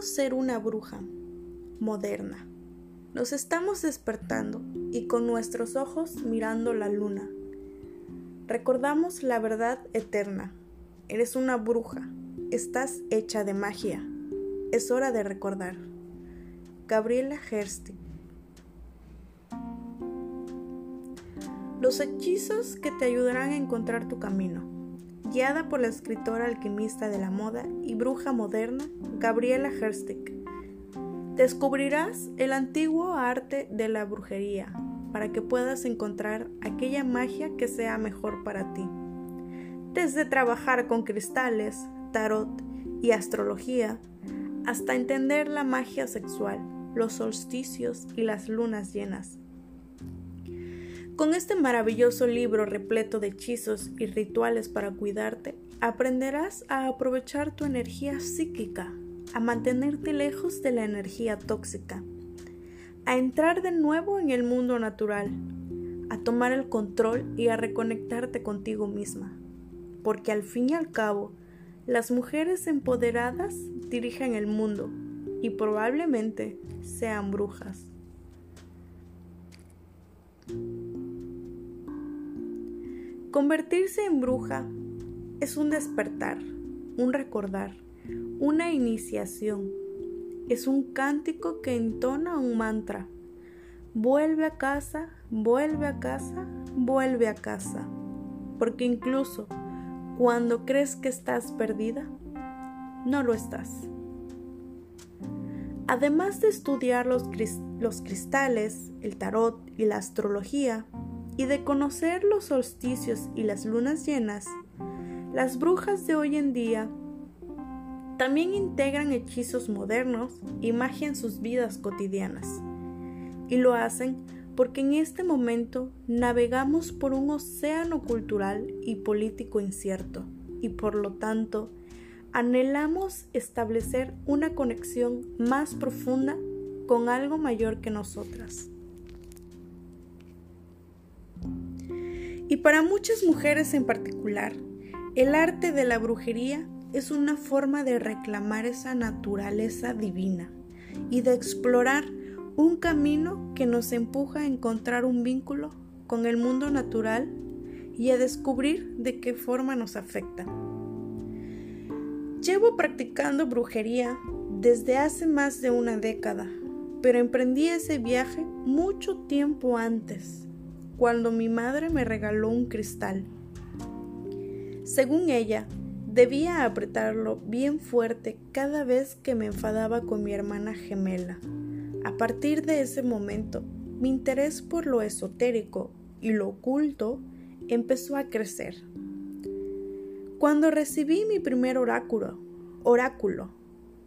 Ser una bruja moderna. Nos estamos despertando y con nuestros ojos mirando la luna. Recordamos la verdad eterna. Eres una bruja. Estás hecha de magia. Es hora de recordar. Gabriela Hersti. Los hechizos que te ayudarán a encontrar tu camino. Guiada por la escritora alquimista de la moda y bruja moderna Gabriela Herstick. Descubrirás el antiguo arte de la brujería para que puedas encontrar aquella magia que sea mejor para ti. Desde trabajar con cristales, tarot y astrología, hasta entender la magia sexual, los solsticios y las lunas llenas. Con este maravilloso libro repleto de hechizos y rituales para cuidarte, aprenderás a aprovechar tu energía psíquica a mantenerte lejos de la energía tóxica, a entrar de nuevo en el mundo natural, a tomar el control y a reconectarte contigo misma, porque al fin y al cabo, las mujeres empoderadas dirigen el mundo y probablemente sean brujas. Convertirse en bruja es un despertar, un recordar una iniciación. Es un cántico que entona un mantra. Vuelve a casa, vuelve a casa, vuelve a casa. Porque incluso cuando crees que estás perdida, no lo estás. Además de estudiar los, cristales, el tarot y la astrología, y de conocer los solsticios y las lunas llenas, las brujas de hoy en día también integran hechizos modernos y magia en sus vidas cotidianas. Y lo hacen porque en este momento navegamos por un océano cultural y político incierto y por lo tanto anhelamos establecer una conexión más profunda con algo mayor que nosotras. Y para muchas mujeres en particular, el arte de la brujería es una forma de reclamar esa naturaleza divina y de explorar un camino que nos empuja a encontrar un vínculo con el mundo natural y a descubrir de qué forma nos afecta. Llevo practicando brujería desde hace más de una década, pero emprendí ese viaje mucho tiempo antes, cuando mi madre me regaló un cristal. Según ella, Debía apretarlo bien fuerte cada vez que me enfadaba con mi hermana gemela. A partir de ese momento, mi interés por lo esotérico y lo oculto empezó a crecer. Cuando recibí mi primer oráculo, oráculo,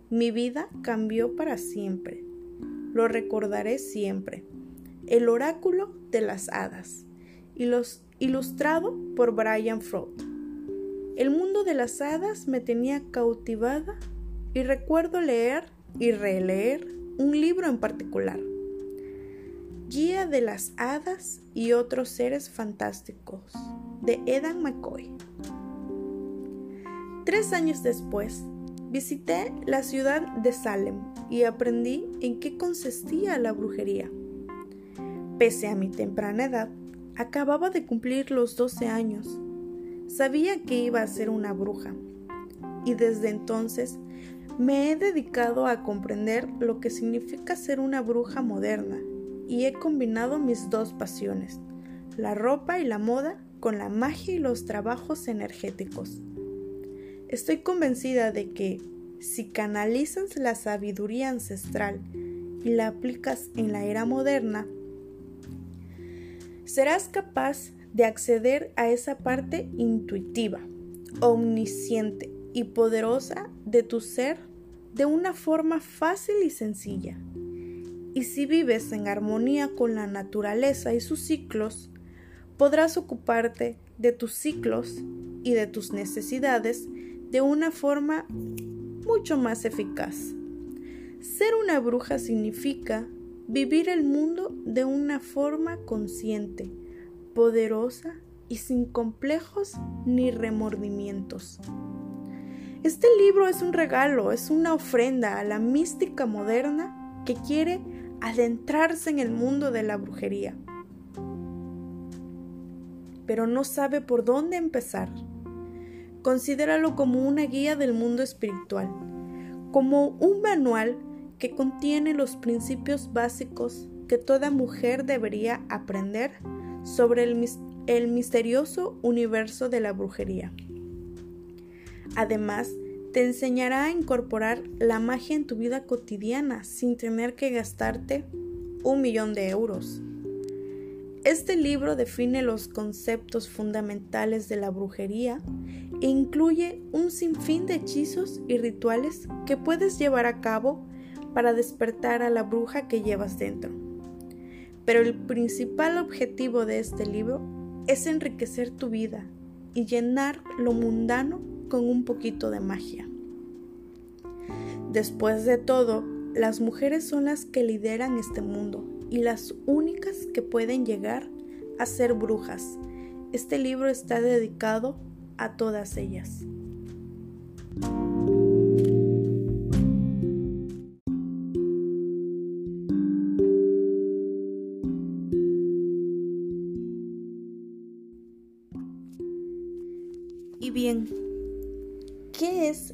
mi vida cambió para siempre. Lo recordaré siempre. El oráculo de las hadas, ilustrado por Brian Frost. El mundo de las hadas me tenía cautivada y recuerdo leer y releer un libro en particular. Guía de las Hadas y otros seres fantásticos, de Edan McCoy. Tres años después, visité la ciudad de Salem y aprendí en qué consistía la brujería. Pese a mi temprana edad, acababa de cumplir los 12 años Sabía que iba a ser una bruja y desde entonces me he dedicado a comprender lo que significa ser una bruja moderna y he combinado mis dos pasiones, la ropa y la moda, con la magia y los trabajos energéticos. Estoy convencida de que si canalizas la sabiduría ancestral y la aplicas en la era moderna, serás capaz de acceder a esa parte intuitiva, omnisciente y poderosa de tu ser de una forma fácil y sencilla. Y si vives en armonía con la naturaleza y sus ciclos, podrás ocuparte de tus ciclos y de tus necesidades de una forma mucho más eficaz. Ser una bruja significa vivir el mundo de una forma consciente, poderosa y sin complejos ni remordimientos. Este libro es un regalo, es una ofrenda a la mística moderna que quiere adentrarse en el mundo de la brujería, pero no sabe por dónde empezar. Considéralo como una guía del mundo espiritual, como un manual que contiene los principios básicos que toda mujer debería aprender sobre el, el misterioso universo de la brujería. Además, te enseñará a incorporar la magia en tu vida cotidiana sin tener que gastarte un millón de euros. Este libro define los conceptos fundamentales de la brujería e incluye un sinfín de hechizos y rituales que puedes llevar a cabo para despertar a la bruja que llevas dentro. Pero el principal objetivo de este libro es enriquecer tu vida y llenar lo mundano con un poquito de magia. Después de todo, las mujeres son las que lideran este mundo y las únicas que pueden llegar a ser brujas. Este libro está dedicado a todas ellas.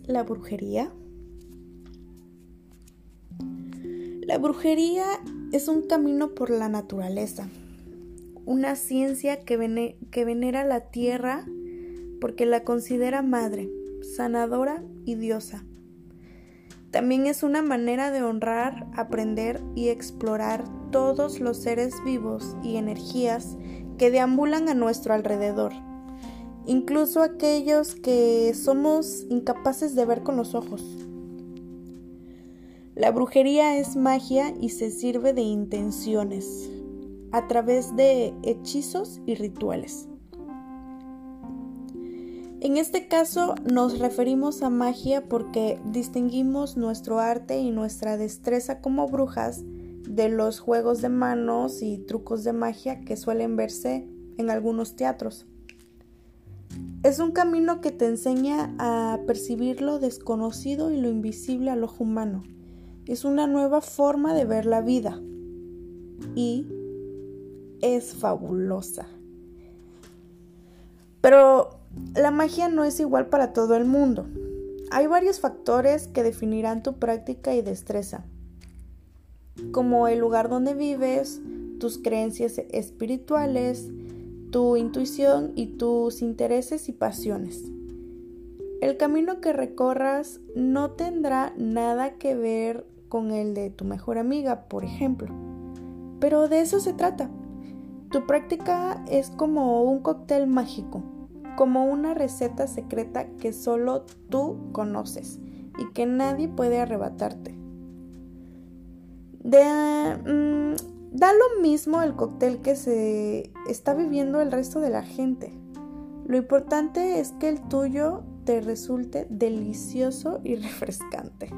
La brujería? La brujería es un camino por la naturaleza, una ciencia que, venera la tierra porque la considera madre, sanadora y diosa. También es una manera de honrar, aprender y explorar todos los seres vivos y energías que deambulan a nuestro alrededor, incluso aquellos que somos incapaces de ver con los ojos. La brujería es magia y se sirve de intenciones a través de hechizos y rituales. En este caso nos referimos a magia porque distinguimos nuestro arte y nuestra destreza como brujas de los juegos de manos y trucos de magia que suelen verse en algunos teatros. Es un camino que te enseña a percibir lo desconocido y lo invisible al ojo humano es una nueva forma de ver la vida y es fabulosa. Pero la magia no es igual para todo el mundo. Hay varios factores que definirán tu práctica y destreza, como el lugar donde vives, tus creencias espirituales, tu intuición y tus intereses y pasiones. El camino que recorras no tendrá nada que ver con el de tu mejor amiga, por ejemplo. Pero de eso se trata. Tu práctica es como un cóctel mágico, como una receta secreta que solo tú conoces y que nadie puede arrebatarte. Mm, da lo mismo el cóctel que se está viviendo el resto de la gente. Lo importante es que el tuyo te resulte delicioso y refrescante.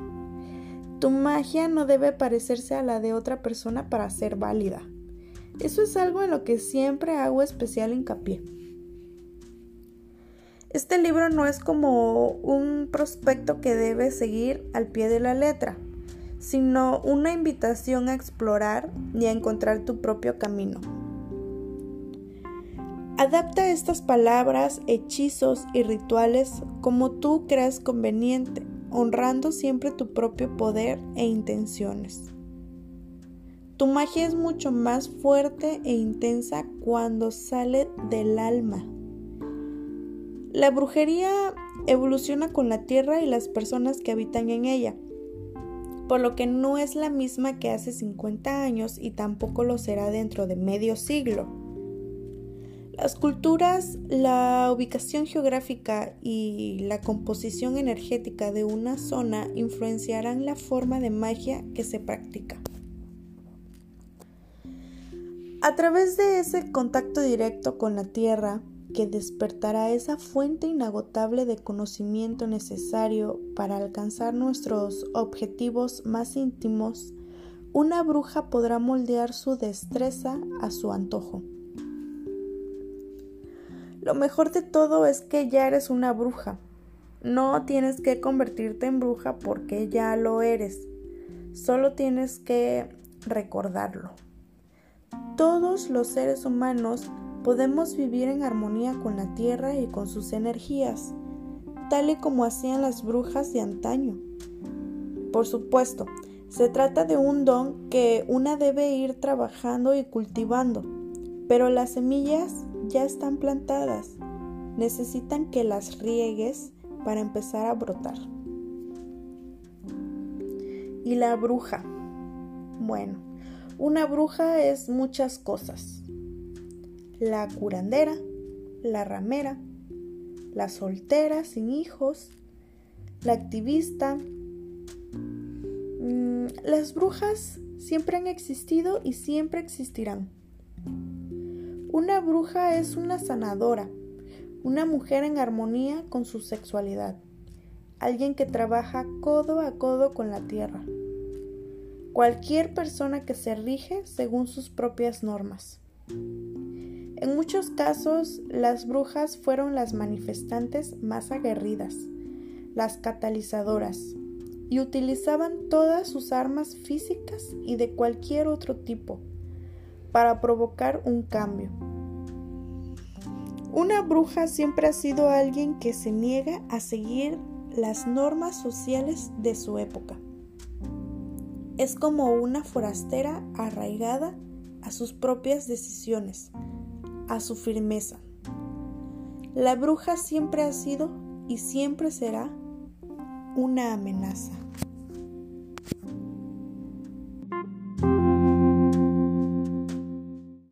Tu magia no debe parecerse a la de otra persona para ser válida. Eso es algo en lo que siempre hago especial hincapié. Este libro no es como un prospecto que debes seguir al pie de la letra, sino una invitación a explorar y a encontrar tu propio camino. Adapta estas palabras, hechizos y rituales como tú creas conveniente honrando siempre tu propio poder e intenciones. Tu magia es mucho más fuerte e intensa cuando sale del alma. La brujería evoluciona con la tierra y las personas que habitan en ella, por lo que no es la misma que hace 50 años y tampoco lo será dentro de medio siglo. Las culturas, la ubicación geográfica y la composición energética de una zona influenciarán la forma de magia que se practica. A través de ese contacto directo con la Tierra, que despertará esa fuente inagotable de conocimiento necesario para alcanzar nuestros objetivos más íntimos, una bruja podrá moldear su destreza a su antojo. Lo mejor de todo es que ya eres una bruja. No tienes que convertirte en bruja porque ya lo eres. Solo tienes que recordarlo. Todos los seres humanos podemos vivir en armonía con la tierra y con sus energías, tal y como hacían las brujas de antaño. Por supuesto, se trata de un don que una debe ir trabajando y cultivando, pero las semillas ya están plantadas. Necesitan que las riegues para empezar a brotar. Y la bruja. Bueno, una bruja es muchas cosas. La curandera, la ramera, la soltera sin hijos, la activista, las brujas siempre han existido y siempre existirán. Una bruja es una sanadora, una mujer en armonía con su sexualidad, alguien que trabaja codo a codo con la tierra, cualquier persona que se rige según sus propias normas. En muchos casos, las brujas fueron las manifestantes más aguerridas, las catalizadoras, y utilizaban todas sus armas físicas y de cualquier otro tipo para provocar un cambio. Una bruja siempre ha sido alguien que se niega a seguir las normas sociales de su época. Es como una forastera arraigada a sus propias decisiones, a su firmeza. La bruja siempre ha sido y siempre será una amenaza.